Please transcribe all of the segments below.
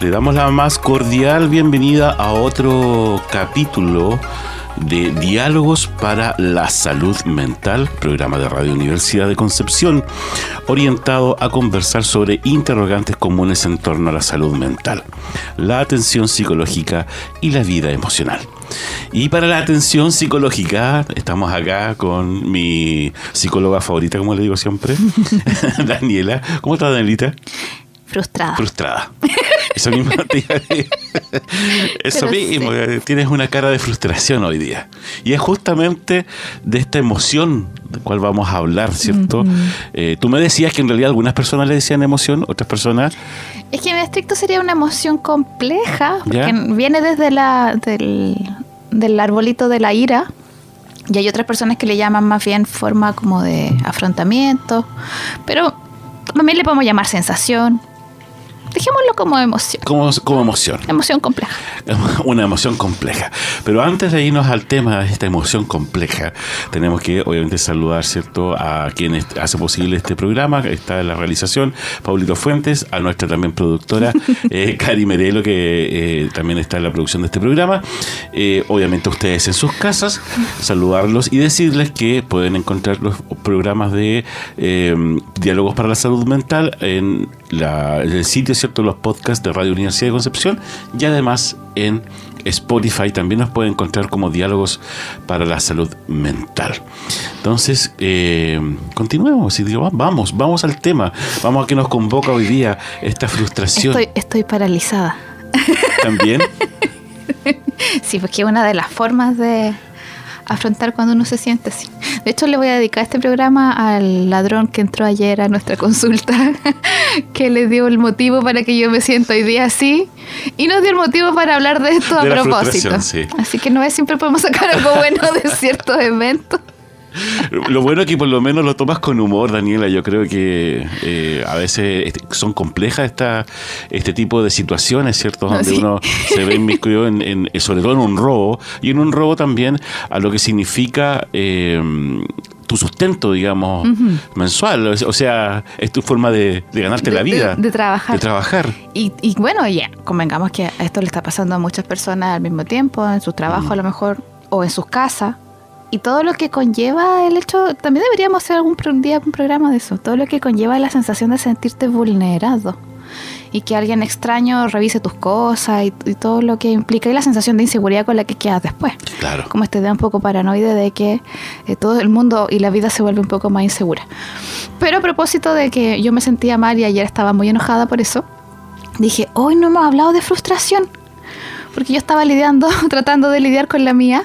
Le damos la más cordial bienvenida a otro capítulo de Diálogos para la Salud Mental, programa de Radio Universidad de Concepción, orientado a conversar sobre interrogantes comunes en torno a la salud mental, la atención psicológica y la vida emocional. Y para la atención psicológica, estamos acá con mi psicóloga favorita, como le digo siempre, Daniela. ¿Cómo estás, Danielita? Frustrada. Frustrada. Eso mismo, Eso mismo, tienes una cara de frustración hoy día. Y es justamente de esta emoción de cual vamos a hablar, ¿cierto? Eh, tú me decías que en realidad algunas personas le decían emoción, otras personas... Es que en estricto sería una emoción compleja, porque viene desde la, del, del arbolito de la ira. Y hay otras personas que le llaman más bien forma como de afrontamiento, pero también le podemos llamar sensación, Dejémoslo como emoción. Como, como emoción. Emoción compleja. Una emoción compleja. Pero antes de irnos al tema de esta emoción compleja, tenemos que obviamente saludar, ¿cierto?, a quien hace posible este programa, que está en la realización, Paulito Fuentes, a nuestra también productora, eh, Cari Merelo, que eh, también está en la producción de este programa. Eh, obviamente ustedes en sus casas, saludarlos y decirles que pueden encontrar los programas de Diálogos para la Salud Mental en el sitio ¿cierto? Los podcasts de Radio Universidad de Concepción y además en Spotify también nos pueden encontrar como diálogos para la salud mental. Entonces, eh, continuemos y digo, vamos, vamos al tema, vamos a que nos convoca hoy día esta frustración. Estoy, estoy paralizada. ¿También? sí, porque una de las formas de, afrontar cuando uno se siente así. De hecho, le voy a dedicar este programa al ladrón que entró ayer a nuestra consulta, que le dio el motivo para que yo me sienta hoy día así y nos dio el motivo para hablar de esto a propósito. Así que no es siempre podemos sacar algo bueno de ciertos eventos. Lo bueno es que por lo menos lo tomas con humor, Daniela. Yo creo que eh, a veces este, son complejas esta, este tipo de situaciones, ¿cierto? Donde uno se ve inmiscuido en, sobre todo en un robo y en un robo también a lo que significa eh, tu sustento, digamos, mensual. O sea, es tu forma de, ganarte la vida. De, trabajar. De trabajar. Y, bueno, ya, convengamos que esto le está pasando a muchas personas al mismo tiempo, en su trabajo a lo mejor, o en sus casas y todo lo que conlleva el hecho, también deberíamos hacer algún día un programa de eso, todo lo que conlleva la sensación de sentirte vulnerado y que alguien extraño revise tus cosas y, todo lo que implica y la sensación de inseguridad con la que quedas después. Claro. Como este idea un poco paranoide de que eh, todo el mundo y la vida se vuelve un poco más insegura. Pero a propósito de que yo me sentía mal y ayer estaba muy enojada por eso, dije, hoy no hemos hablado de frustración, porque yo estaba lidiando, tratando de lidiar con la mía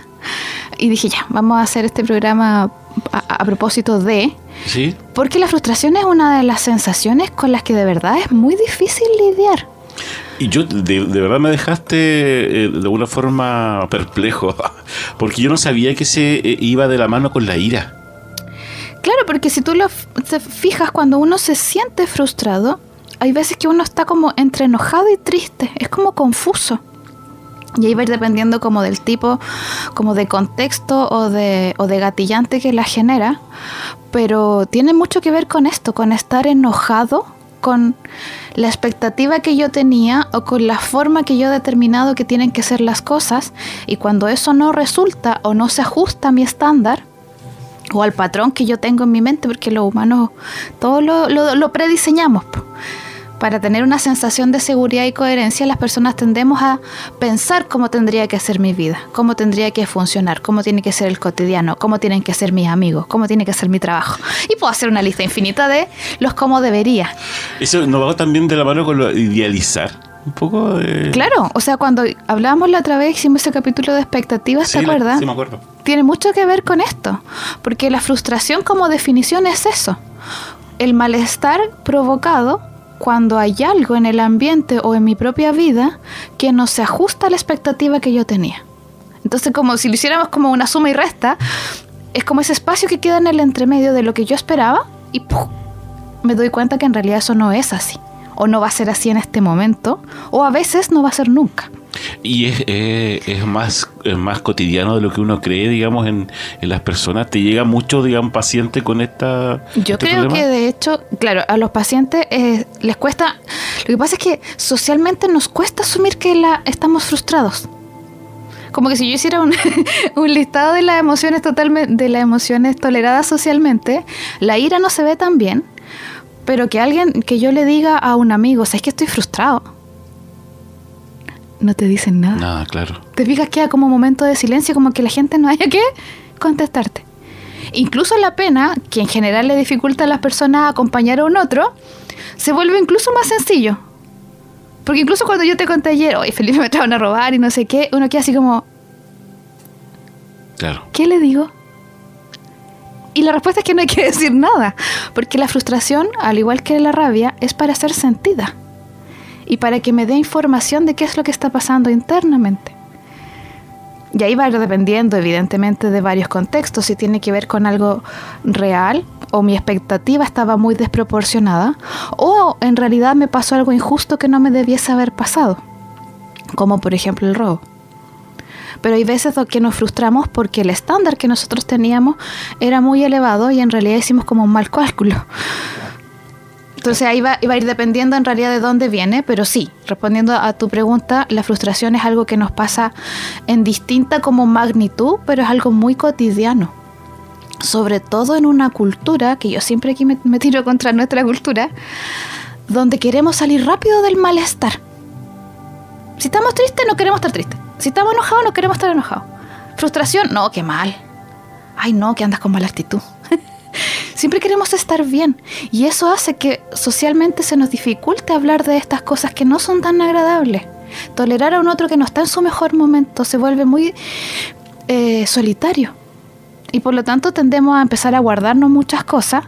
y dije, ya, vamos a hacer este programa a, propósito de... Sí. Porque la frustración es una de las sensaciones con las que de verdad es muy difícil lidiar. Y yo, de, verdad me dejaste eh, de alguna forma perplejo, porque yo no sabía que se eh, iba de la mano con la ira. Claro, porque si tú lo te fijas, cuando uno se siente frustrado, hay veces que uno está como entre enojado y triste, es como confuso. Y ahí va dependiendo como del tipo, como de contexto o de, o de gatillante que la genera. Pero tiene mucho que ver con esto, con estar enojado con la expectativa que yo tenía o con la forma que yo he determinado que tienen que ser las cosas y cuando eso no resulta o no se ajusta a mi estándar o al patrón que yo tengo en mi mente, porque los humanos todo lo, lo, lo prediseñamos para tener una sensación de seguridad y coherencia, las personas tendemos a pensar cómo tendría que ser mi vida, cómo tendría que funcionar, cómo tiene que ser el cotidiano, cómo tienen que ser mis amigos, cómo tiene que ser mi trabajo. Y puedo hacer una lista infinita de los cómo debería. Eso nos va también de la mano con lo idealizar. Un poco de... Claro, o sea, cuando hablábamos la otra vez, hicimos ese capítulo de expectativas, ¿te acuerdas? Sí, me acuerdo. Tiene mucho que ver con esto, porque la frustración como definición es eso, el malestar provocado cuando hay algo en el ambiente o en mi propia vida que no se ajusta a la expectativa que yo tenía. Entonces, como si lo hiciéramos como una suma y resta, es como ese espacio que queda en el entremedio de lo que yo esperaba y me doy cuenta que en realidad eso no es así. O no va a ser así en este momento, o a veces no va a ser nunca. Y es, es más, más cotidiano de lo que uno cree, digamos, en, las personas. ¿Te llega mucho, digamos, paciente con esta... Yo este creo que de hecho, claro, a los pacientes eh, les cuesta... Lo que pasa es que socialmente nos cuesta asumir que la, estamos frustrados como que si yo hiciera un, un, listado de las emociones totalmente de las emociones toleradas socialmente, la ira no se ve tan bien, pero que alguien, que yo le diga a un amigo, ¿sabes que estoy frustrado? No te dicen nada. Nada, claro. Te fijas que hay como un momento de silencio, como que la gente no haya que contestarte. Incluso la pena, que en general le dificulta a las personas acompañar a un otro, se vuelve incluso más sencillo. Porque incluso cuando yo te conté ayer, oye, Felipe me trajeron a robar y no sé qué, uno queda así como... Claro. ¿Qué le digo? Y la respuesta es que no hay que decir nada, porque la frustración, al igual que la rabia, es para ser sentida y para que me dé información de qué es lo que está pasando internamente. Y ahí va dependiendo, evidentemente, de varios contextos, si tiene que ver con algo real o mi expectativa estaba muy desproporcionada, o en realidad me pasó algo injusto que no me debiese haber pasado, como por ejemplo el robo pero hay veces que nos frustramos porque el estándar que nosotros teníamos era muy elevado y en realidad hicimos como un mal cálculo. Entonces ahí va, a ir dependiendo en realidad de dónde viene, pero sí, respondiendo a tu pregunta, la frustración es algo que nos pasa en distinta como magnitud, pero es algo muy cotidiano. Sobre todo en una cultura, que yo siempre aquí me, me tiro contra nuestra cultura, donde queremos salir rápido del malestar. Si estamos tristes, no queremos estar tristes. Si estamos enojados, no queremos estar enojados. Frustración, no, qué mal. Ay, no, que andas con mala actitud. Siempre queremos estar bien y eso hace que socialmente se nos dificulte hablar de estas cosas que no son tan agradables. Tolerar a un otro que no está en su mejor momento se vuelve muy eh, solitario y por lo tanto tendemos a empezar a guardarnos muchas cosas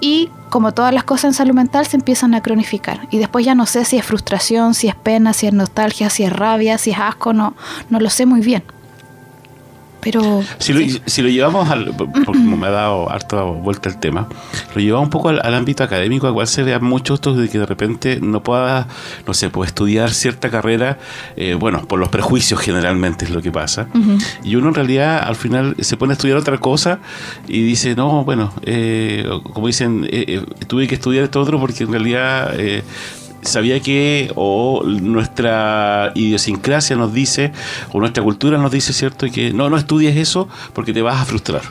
y como todas las cosas en salud mental se empiezan a cronificar y después ya no sé si es frustración, si es pena, si es nostalgia, si es rabia, si es asco, no, no lo sé muy bien. Pero si lo, si lo llevamos al, como me ha dado harta vuelta el tema, lo llevamos un poco al, ámbito académico, al cual se vea mucho esto de que de repente no pueda, no sé, puede estudiar cierta carrera, eh, bueno, por los prejuicios generalmente es lo que pasa, y uno en realidad al final se pone a estudiar otra cosa y dice, no, bueno, eh, como dicen, eh, tuve que estudiar esto otro porque en realidad sabía que o nuestra idiosincrasia nos dice, o nuestra cultura nos dice, ¿cierto? Que no, no estudies eso porque te vas a frustrar.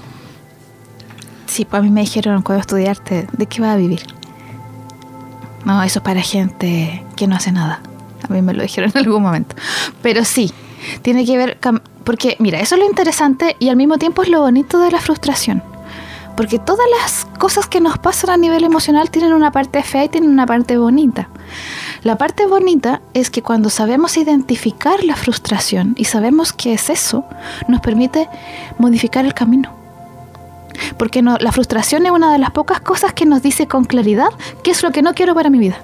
Sí, pues a mí me dijeron cuando estudiarte, ¿de qué vas a vivir? No, eso es para gente que no hace nada. A mí me lo dijeron en algún momento. Pero sí, tiene que ver, porque mira, eso es lo interesante y al mismo tiempo es lo bonito de la frustración porque todas las cosas que nos pasan a nivel emocional tienen una parte fea y tienen una parte bonita. La parte bonita es que cuando sabemos identificar la frustración y sabemos qué es eso, nos permite modificar el camino. Porque la frustración es una de las pocas cosas que nos dice con claridad qué es lo que no quiero para mi vida.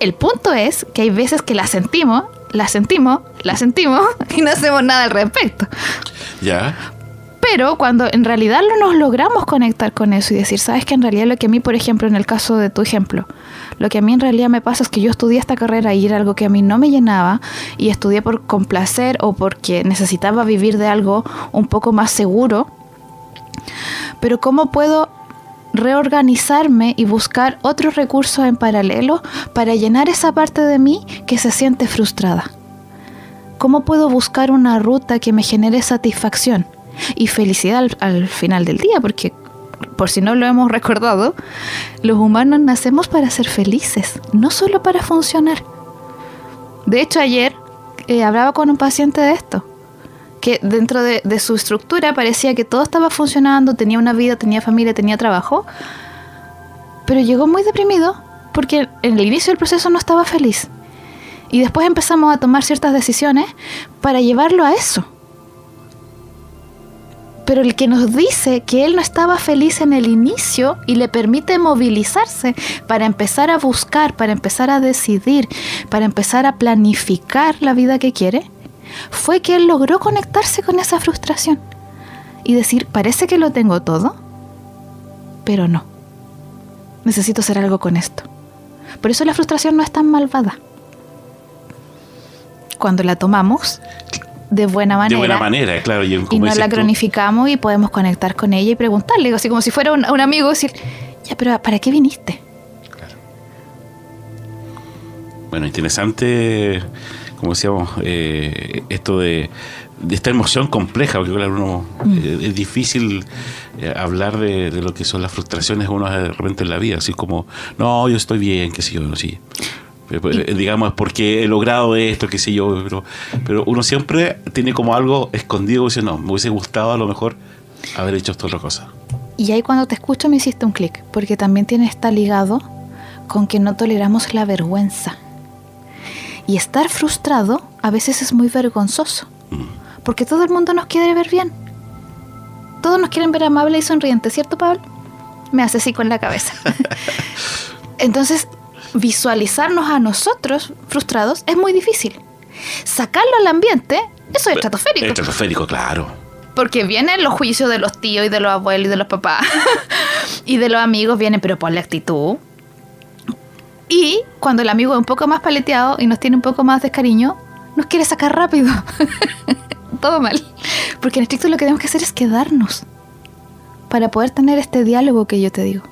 El punto es que hay veces que la sentimos, la sentimos, la sentimos y no hacemos nada al respecto. Ya. Pero cuando en realidad no nos logramos conectar con eso y decir, sabes que en realidad lo que a mí, por ejemplo, en el caso de tu ejemplo, lo que a mí en realidad me pasa es que yo estudié esta carrera y era algo que a mí no me llenaba y estudié por complacer o porque necesitaba vivir de algo un poco más seguro. Pero ¿cómo puedo reorganizarme y buscar otros recursos en paralelo para llenar esa parte de mí que se siente frustrada? ¿Cómo puedo buscar una ruta que me genere satisfacción? Y felicidad al, final del día, porque por si no lo hemos recordado, los humanos nacemos para ser felices, no solo para funcionar. De hecho, ayer eh, hablaba con un paciente de esto, que dentro de, de, su estructura parecía que todo estaba funcionando, tenía una vida, tenía familia, tenía trabajo, pero llegó muy deprimido porque en el inicio del proceso no estaba feliz. Y después empezamos a tomar ciertas decisiones para llevarlo a eso pero el que nos dice que él no estaba feliz en el inicio y le permite movilizarse para empezar a buscar, para empezar a decidir, para empezar a planificar la vida que quiere, fue que él logró conectarse con esa frustración y decir, parece que lo tengo todo, pero no. Necesito hacer algo con esto. Por eso la frustración no es tan malvada. Cuando la tomamos de buena manera. De buena manera, claro. Y, nos la cronificamos y podemos conectar con ella y preguntarle, así como si fuera un, un amigo, decir, ya, pero ¿para qué viniste? Claro. Bueno, interesante, como decíamos, eh, esto de, esta emoción compleja, porque claro, uno, mm. eh, es difícil eh, hablar de, de, lo que son las frustraciones uno de repente en la vida, así como, no, yo estoy bien, qué sé yo, no, sí. Eh, pues, eh, digamos, porque he logrado esto, qué sé yo, pero, pero uno siempre tiene como algo escondido, dice, no, me hubiese gustado a lo mejor haber hecho esta otra cosa. Y ahí cuando te escucho me hiciste un clic, porque también tiene está ligado con que no toleramos la vergüenza. Y estar frustrado a veces es muy vergonzoso, mm. porque todo el mundo nos quiere ver bien. Todos nos quieren ver amables y sonrientes, ¿cierto, Pablo? Me hace así con la cabeza. Entonces, visualizarnos a nosotros frustrados es muy difícil. Sacarlo al ambiente, eso es estratosférico. Estratosférico, claro. Porque vienen los juicios de los tíos y de los abuelos y de los papás y de los amigos, vienen, pero por la actitud. Y cuando el amigo es un poco más paleteado y nos tiene un poco más de cariño, nos quiere sacar rápido. Todo mal. Porque en estricto lo que tenemos que hacer es quedarnos para poder tener este diálogo que yo te digo.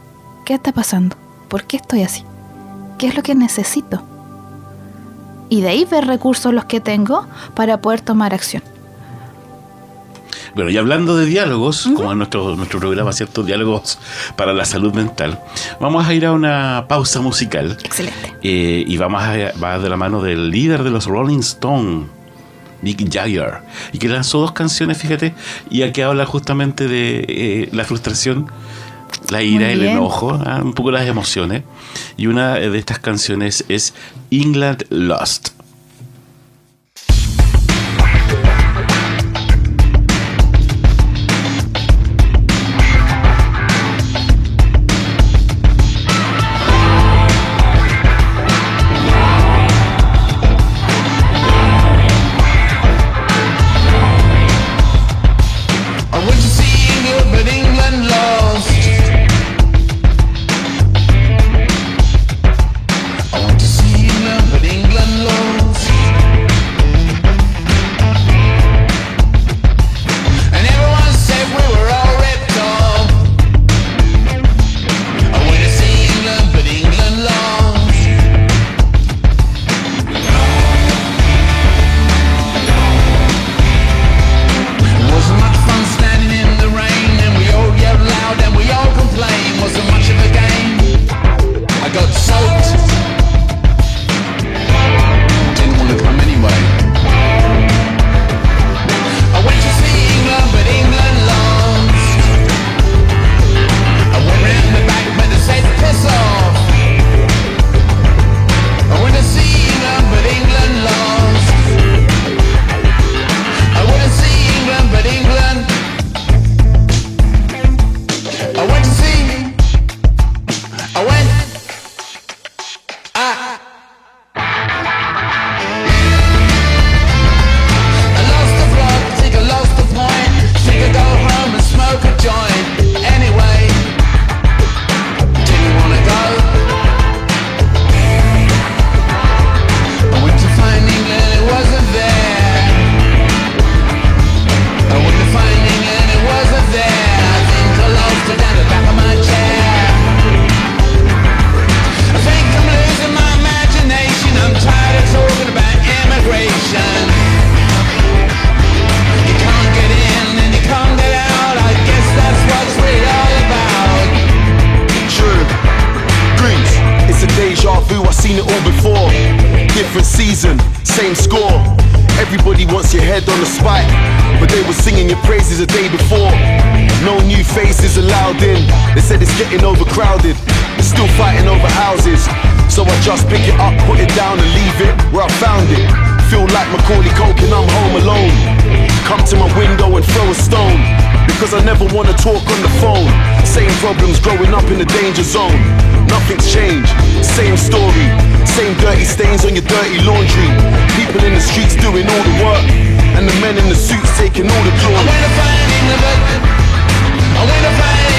¿Qué está pasando? ¿Por qué estoy así? Qué es lo que necesito. Y de ahí ver recursos los que tengo para poder tomar acción. Bueno, y hablando de diálogos, como en nuestro, nuestro programa, ¿cierto? Diálogos para la salud mental, vamos a ir a una pausa musical. Excelente. Eh, y vamos a, va de la mano del líder de los Rolling Stones, Nick Jagger, y que lanzó dos canciones, fíjate, y aquí habla justamente de eh, la frustración la ira, el enojo, ah, un poco las emociones. Y una de estas canciones es England Lost. Macaulay Culkin, I'm home alone. Come to my window and throw a stone. Because I never wanna talk on the phone. Same problems growing up in the danger zone. Nothing's changed, same story. Same dirty stains on your dirty laundry. People in the streets doing all the work. And the men in the suits taking all the glory. I wanna find in the back. I wanna find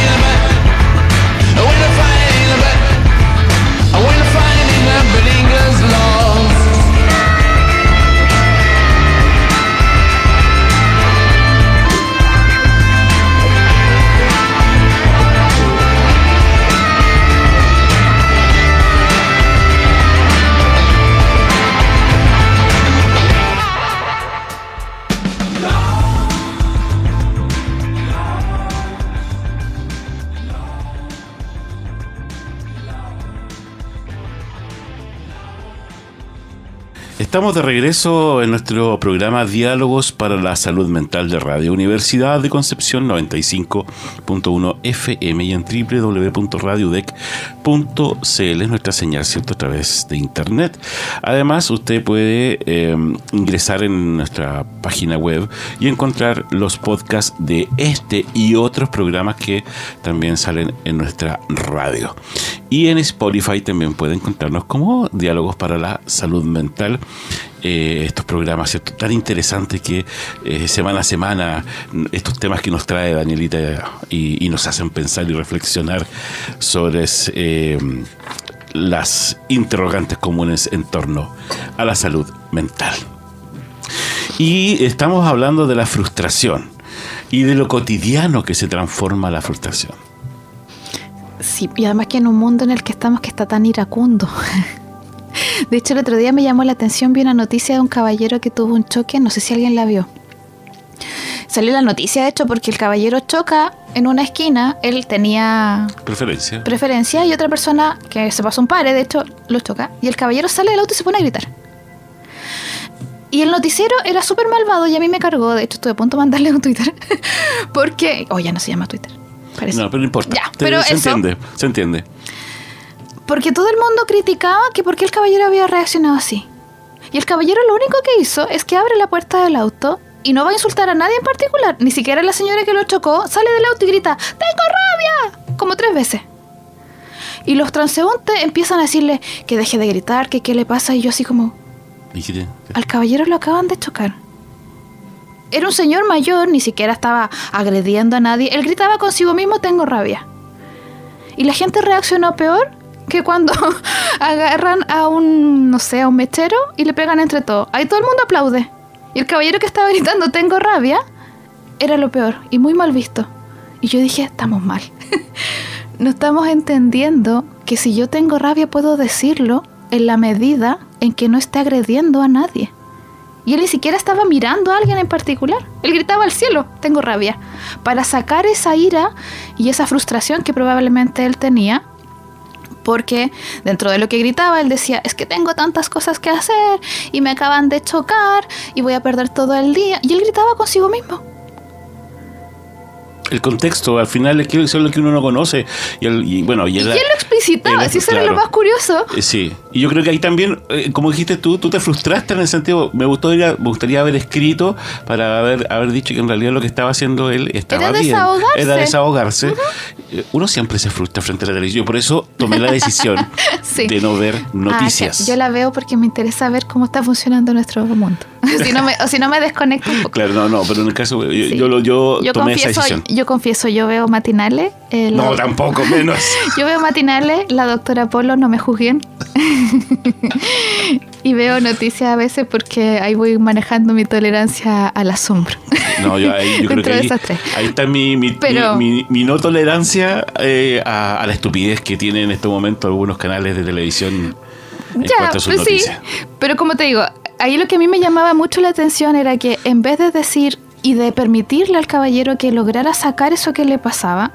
Estamos de regreso en nuestro programa Diálogos para la Salud Mental de Radio Universidad de Concepción 95.1 FM y en www.radiodec.cl es nuestra señal, ¿cierto? A través de internet. Además, usted puede eh, ingresar en nuestra página web y encontrar los podcasts de este y otros programas que también salen en nuestra radio. Y en Spotify también puede encontrarnos como Diálogos para la Salud Mental. Eh, estos programas tan interesantes que eh, semana a semana estos temas que nos trae Danielita y, y nos hacen pensar y reflexionar sobre eh, las interrogantes comunes en torno a la salud mental. Y estamos hablando de la frustración y de lo cotidiano que se transforma la frustración. Sí, y además que en un mundo en el que estamos que está tan iracundo. De hecho, el otro día me llamó la atención, vi una noticia de un caballero que tuvo un choque, no sé si alguien la vio. Salió la noticia, de hecho, porque el caballero choca en una esquina, él tenía Preferencia. preferencia y otra persona que se pasó un pare, de hecho, lo choca, y el caballero sale del auto y se pone a gritar. Y el noticiero era súper malvado y a mí me cargó, de hecho estuve a punto de mandarle un Twitter, porque... Oh, ya no se llama Twitter. Parece. No, pero no importa. Ya, Te- pero se eso- entiende, se entiende. Porque todo el mundo criticaba que por qué el caballero había reaccionado así. Y el caballero lo único que hizo es que abre la puerta del auto y no va a insultar a nadie en particular, ni siquiera a la señora que lo chocó, sale del auto y grita, ¡Tengo rabia! Como tres veces. Y los transeúntes empiezan a decirle que deje de gritar, que qué le pasa, y yo así como, Dijiste, al caballero lo acaban de chocar. Era un señor mayor, ni siquiera estaba agrediendo a nadie. Él gritaba consigo mismo, tengo rabia. Y la gente reaccionó peor que cuando agarran a un, no sé, a un mechero y le pegan entre todos. Ahí todo el mundo aplaude. Y el caballero que estaba gritando, tengo rabia, era lo peor y muy mal visto. Y yo dije, estamos mal. no estamos entendiendo que si yo tengo rabia puedo decirlo en la medida en que no esté agrediendo a nadie. Y él ni siquiera estaba mirando a alguien en particular. Él gritaba al cielo, tengo rabia, para sacar esa ira y esa frustración que probablemente él tenía. Porque dentro de lo que gritaba, él decía, es que tengo tantas cosas que hacer y me acaban de chocar y voy a perder todo el día. Y él gritaba consigo mismo. El contexto, al final, es que es lo que uno no conoce. Y, el- y bueno, y ¿Y el- quién lo explicitaba? Si eso era lo más curioso. Eh, Sí, y yo creo que ahí también, eh, como dijiste tú, tú te frustraste en el sentido, me gustaría, me gustaría haber escrito para haber, haber dicho que en realidad lo que estaba haciendo él estaba Era bien. desahogarse. Era desahogarse. Eh, Uno siempre se frustra frente a la televisión, por eso tomé la decisión Sí. de no ver noticias. Ah, sí. Yo la veo porque me interesa ver cómo está funcionando nuestro mundo. si no me, o si no me desconecto un poco. Claro, no, no, pero en el caso, yo, Sí. yo, lo- yo Yo tomé esa decisión. yo confieso, yo veo matinales. eh, la- No, tampoco, menos. Yo veo matinales, la doctora Polo, no me juzguen. y veo noticias a veces porque ahí voy manejando mi tolerancia al asombro. No, yo, ahí, yo creo que ahí, esas tres. ahí está mi, mi, Pero- mi, mi- no tolerancia eh, a, a la estupidez que tienen en este momento algunos canales de televisión en ya, pues sí. noticias. Pero como te digo, ahí lo que a mí me llamaba mucho la atención era que en vez de decir y de permitirle al caballero que lograra sacar eso que le pasaba,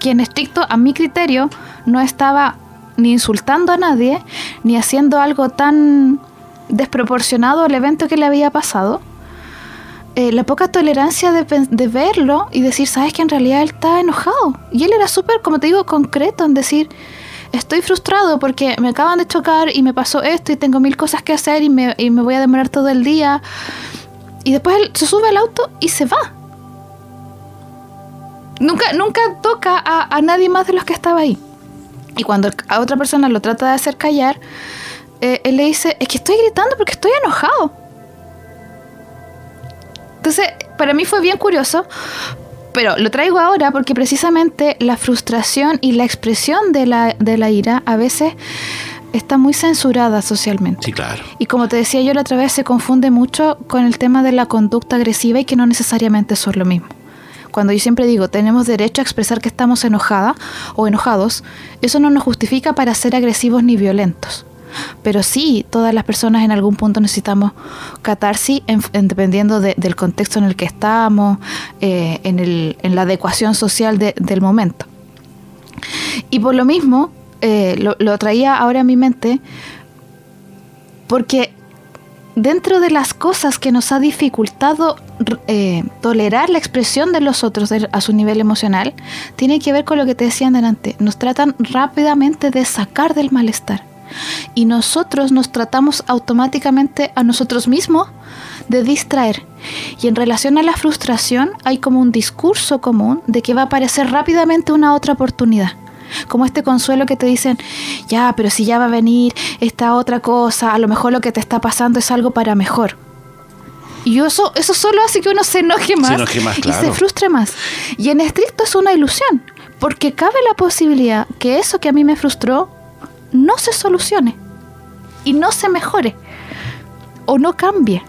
que en estricto, a mi criterio, no estaba ni insultando a nadie, ni haciendo algo tan desproporcionado al evento que le había pasado, eh, la poca tolerancia de, de verlo y decir, sabes que en realidad él está enojado. Y él era súper, como te digo, concreto en decir, estoy frustrado porque me acaban de chocar y me pasó esto y tengo mil cosas que hacer y me, y me voy a demorar todo el día. Y después él se sube al auto y se va. Nunca, nunca toca a, a nadie más de los que estaba ahí. Y cuando a otra persona lo trata de hacer callar, eh, él le dice, es que estoy gritando porque estoy enojado. Entonces, para mí fue bien curioso, pero lo traigo ahora porque precisamente la frustración y la expresión de la, de la ira a veces está muy censurada socialmente. Sí, claro. Y como te decía yo la otra vez, se confunde mucho con el tema de la conducta agresiva y que no necesariamente son lo mismo. Cuando yo siempre digo, tenemos derecho a expresar que estamos enojada o enojados, eso no nos justifica para ser agresivos ni violentos. Pero sí, todas las personas en algún punto necesitamos catarsis, en- en- dependiendo de- del contexto en el que estamos, eh, en, el- en la adecuación social de- del momento. Y por lo mismo, eh, lo, traía ahora a mi mente, porque dentro de las cosas que nos ha dificultado eh, tolerar la expresión de los otros a su nivel emocional, tiene que ver con lo que te decían delante. Nos tratan rápidamente de sacar del malestar. Y nosotros nos tratamos automáticamente a nosotros mismos de distraer. Y en relación a la frustración hay como un discurso común de que va a aparecer rápidamente una otra oportunidad. Como este consuelo que te dicen, ya, pero si ya va a venir esta otra cosa, a lo mejor lo que te está pasando es algo para mejor. Y eso, eso solo hace que uno se enoje más, enoje más, y se frustre más. Y en estricto es una ilusión, porque cabe la posibilidad que eso que a mí me frustró no se solucione y no se mejore o no cambie.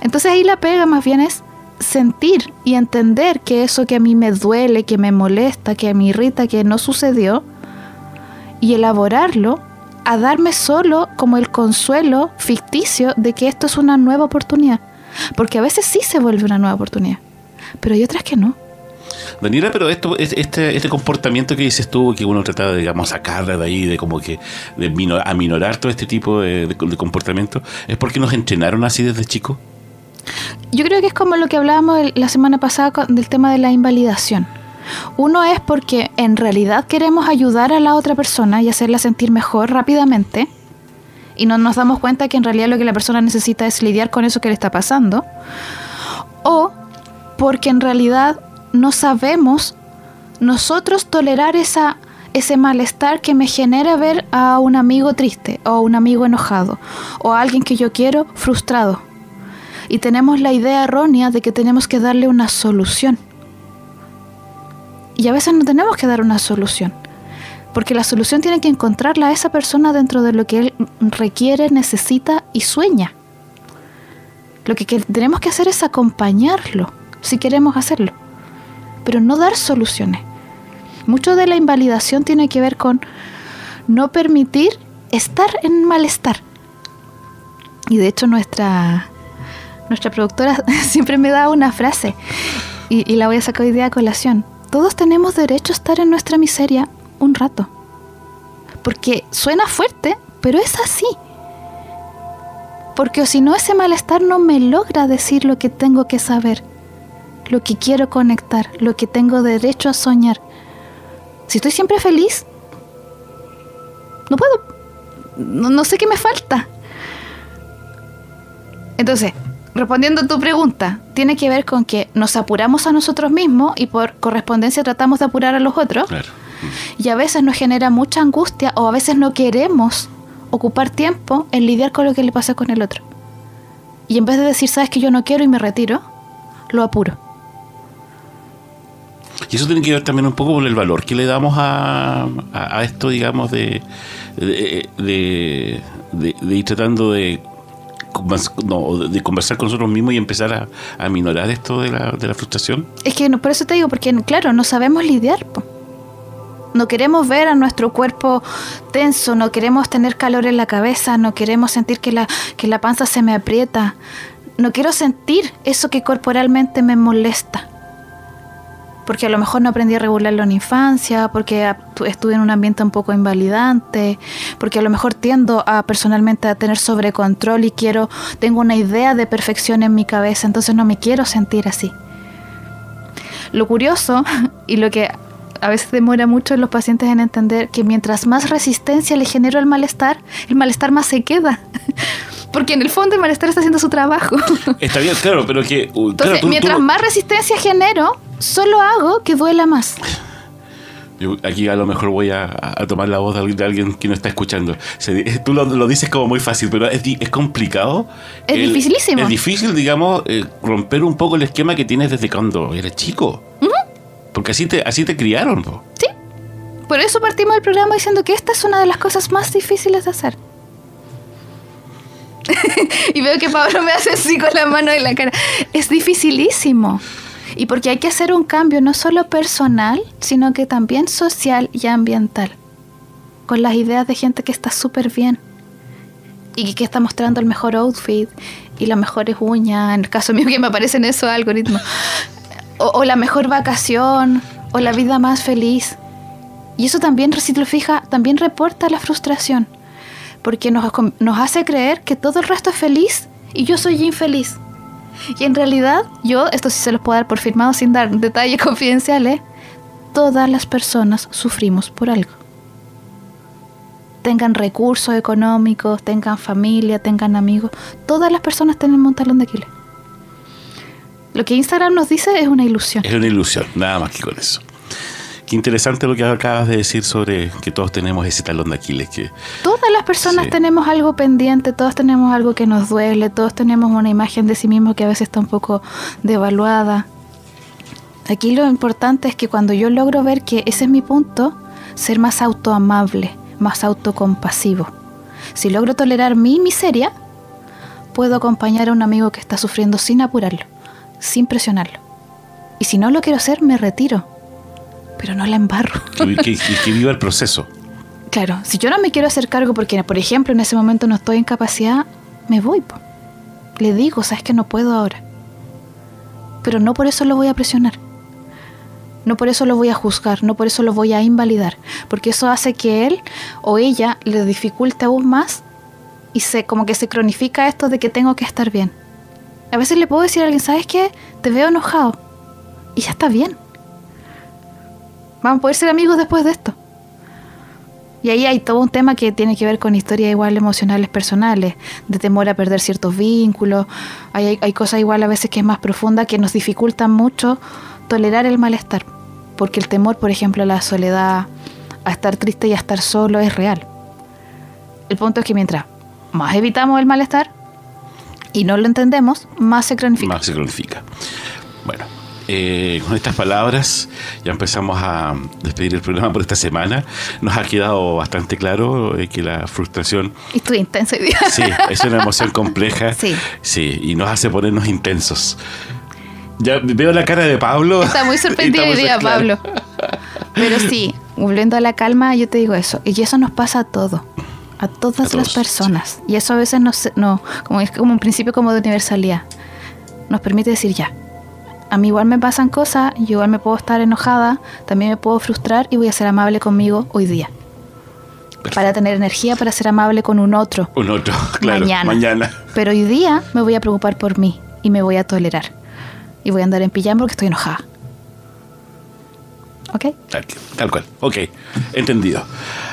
Entonces ahí la pega más bien es sentir y entender que eso que a mí me duele, que me molesta, que me irrita, que no sucedió, y elaborarlo a darme solo como el consuelo ficticio de que esto es una nueva oportunidad. Porque a veces sí se vuelve una nueva oportunidad, pero hay otras que no. Daniela, pero esto, es- este, este comportamiento que dices tú, que uno trata de, digamos, sacarla de ahí, de como que de mino- aminorar todo este tipo de, de- de comportamiento, ¿es porque nos entrenaron así desde chicos? Yo creo que es como lo que hablábamos la semana pasada del tema de la invalidación. Uno es porque en realidad queremos ayudar a la otra persona y hacerla sentir mejor rápidamente y no nos damos cuenta que en realidad lo que la persona necesita es lidiar con eso que le está pasando. O porque en realidad no sabemos nosotros tolerar esa, ese malestar que me genera ver a un amigo triste o a un amigo enojado o a alguien que yo quiero frustrado y tenemos la idea errónea de que tenemos que darle una solución. Y a veces no tenemos que dar una solución, porque la solución tiene que encontrarla a esa persona dentro de lo que él requiere, necesita y sueña. Lo que, tenemos que hacer es acompañarlo, si queremos hacerlo, pero no dar soluciones. Mucho de la invalidación tiene que ver con no permitir estar en malestar. Y de hecho nuestra, nuestra productora siempre me da una frase y, y la voy a sacar hoy día a colación. Todos tenemos derecho a estar en nuestra miseria un rato. Porque suena fuerte, pero es así. Porque si no, ese malestar no me logra decir lo que tengo que saber, lo que quiero conectar, lo que tengo derecho a soñar. Si estoy siempre feliz, no puedo. No, no sé qué me falta. Entonces, respondiendo a tu pregunta, tiene que ver con que nos apuramos a nosotros mismos y por correspondencia tratamos de apurar a los otros. Claro. Y a veces nos genera mucha angustia o a veces no queremos ocupar tiempo en lidiar con lo que le pasa con el otro. Y en vez de decir, sabes que yo no quiero y me retiro, lo apuro. Y eso tiene que ver también un poco con el valor que le damos a, a- a esto, digamos, de, de, de- de- de ir tratando de, no, de conversar con nosotros mismos y empezar a, a minorar esto de la, de la frustración. Es que por eso te digo, porque claro, no sabemos lidiar. po. No queremos ver a nuestro cuerpo tenso, no queremos tener calor en la cabeza, no queremos sentir que la, que la panza se me aprieta. No quiero sentir eso que corporalmente me molesta. Porque a lo mejor no aprendí a regularlo en infancia, porque estuve en un ambiente un poco invalidante, porque a lo mejor tiendo a personalmente a tener sobrecontrol y quiero, tengo una idea de perfección en mi cabeza, entonces no me quiero sentir así. Lo curioso y lo que a veces demora mucho en los pacientes en entender que mientras más resistencia le genero al malestar, el malestar más se queda. Porque en el fondo el malestar está haciendo su trabajo. Está bien, claro, pero que. uh, Entonces, claro, tú- mientras tú- más resistencia genero, solo hago que duela más. Yo aquí a lo mejor voy a, a tomar la voz de alguien, de alguien que no está escuchando. Se di- tú lo, lo dices como muy fácil, pero es, es complicado. Es dificilísimo. Es difícil, digamos, eh, romper un poco el esquema que tienes desde cuando eres chico. Porque así te, así te criaron. po. ¿Sí? Por eso partimos del programa diciendo que esta es una de las cosas más difíciles de hacer. y veo que Pablo me hace así con la mano en la cara. Es dificilísimo. Y porque hay que hacer un cambio no solo personal, sino que también social y ambiental. Con las ideas de gente que está súper bien. Y que está mostrando el mejor outfit y las mejores uñas. En el caso mío que me aparecen esos algoritmos. O, o la mejor vacación. O la vida más feliz. Y eso también, si te lo fijas, también reporta la frustración. Porque nos, nos hace creer que todo el resto es feliz y yo soy infeliz. Y en realidad, yo, esto sí se los puedo dar por firmado sin dar detalles confidenciales, todas las personas sufrimos por algo. Tengan recursos económicos, tengan familia, tengan amigos, todas las personas tenemos un talón de Aquiles. Lo que Instagram nos dice es una ilusión. Es una ilusión, nada más que con eso. Qué interesante lo que acabas de decir sobre que todos tenemos ese talón de Aquiles. Que, Todas las personas Sí. tenemos algo pendiente, todos tenemos algo que nos duele, todos tenemos una imagen de sí mismo que a veces está un poco devaluada. Aquí lo importante es que cuando yo logro ver que ese es mi punto, ser más autoamable, más autocompasivo. Si logro tolerar mi miseria, puedo acompañar a un amigo que está sufriendo sin apurarlo, sin presionarlo. Y si no lo quiero hacer, me retiro. Pero no la embarro. que- que- que viva el proceso. Claro, si yo no me quiero hacer cargo porque, por ejemplo, en ese momento no estoy en capacidad, me voy. po. Le digo, sabes que no puedo ahora. Pero no por eso lo voy a presionar. No por eso lo voy a juzgar, no por eso lo voy a invalidar, porque eso hace que él o ella le dificulte aún más y se como que se cronifica esto de que tengo que estar bien. A veces le puedo decir a alguien, ¿sabes qué? Te veo enojado. Y ya está bien. Vamos a poder ser amigos después de esto. Y ahí hay todo un tema que tiene que ver con historias igual emocionales personales, de temor a perder ciertos vínculos. Hay, hay, hay cosas igual a veces que es más profunda que nos dificultan mucho tolerar el malestar. Porque el temor, por ejemplo, a la soledad, a estar triste y a estar solo es real. El punto es que mientras más evitamos el malestar y no lo entendemos, más se cronifica. Más se cronifica. Bueno, eh, con estas palabras ya empezamos a despedir el programa por esta semana. Nos ha quedado bastante claro eh, que la frustración Y estuve intenso hoy día. Sí, es una emoción compleja. Sí. Sí, y nos hace ponernos intensos. Ya veo la cara de Pablo. Está muy sorprendido hoy día. Pablo. Pero sí, volviendo a la calma, yo te digo eso. Y eso nos pasa a todo. A todas A las todos, personas. Y eso a veces no, se- no como es como un principio como de universalidad. Nos permite decir ya. A mí igual me pasan cosas, yo igual me puedo estar enojada, también me puedo frustrar y voy a ser amable conmigo hoy día. Para tener energía para ser amable con un otro. Un otro, claro, Mañana. mañana. Pero hoy día me voy a preocupar por mí y me voy a tolerar. Y voy a andar en pijama porque estoy enojada. ¿Ok? Tal, tal cual. Ok, entendido.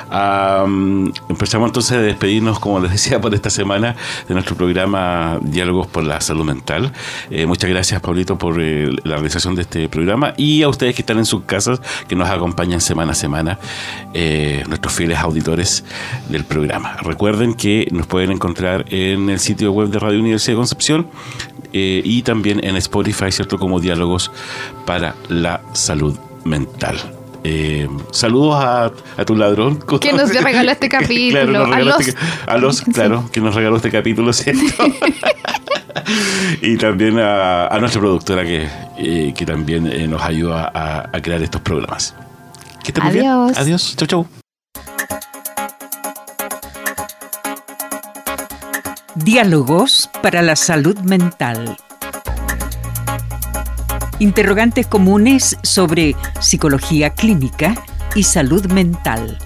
Am, empezamos entonces a despedirnos, como les decía, por esta semana de nuestro programa Diálogos por la Salud Mental. Eh, muchas gracias, Pablito, por eh, la realización de este programa y a ustedes que están en sus casas, que nos acompañan semana a semana, eh, nuestros fieles auditores del programa. Recuerden que nos pueden encontrar en el sitio web de Radio Universidad de Concepción y también en Spotify, ¿cierto? Como Diálogos para la Salud Mental. Eh, saludos a, a tu ladrón. Que nos regaló este capítulo, Claro, nos a regaló los- este- a los, Sí. claro, que nos regaló este capítulo, ¿cierto? y también a, a nuestra productora que, eh, que también eh, nos ayuda a, a crear estos programas. Que estén muy bien. Adiós. Adiós. Chau, chau. Diálogos para la salud mental. Interrogantes comunes sobre psicología clínica y salud mental.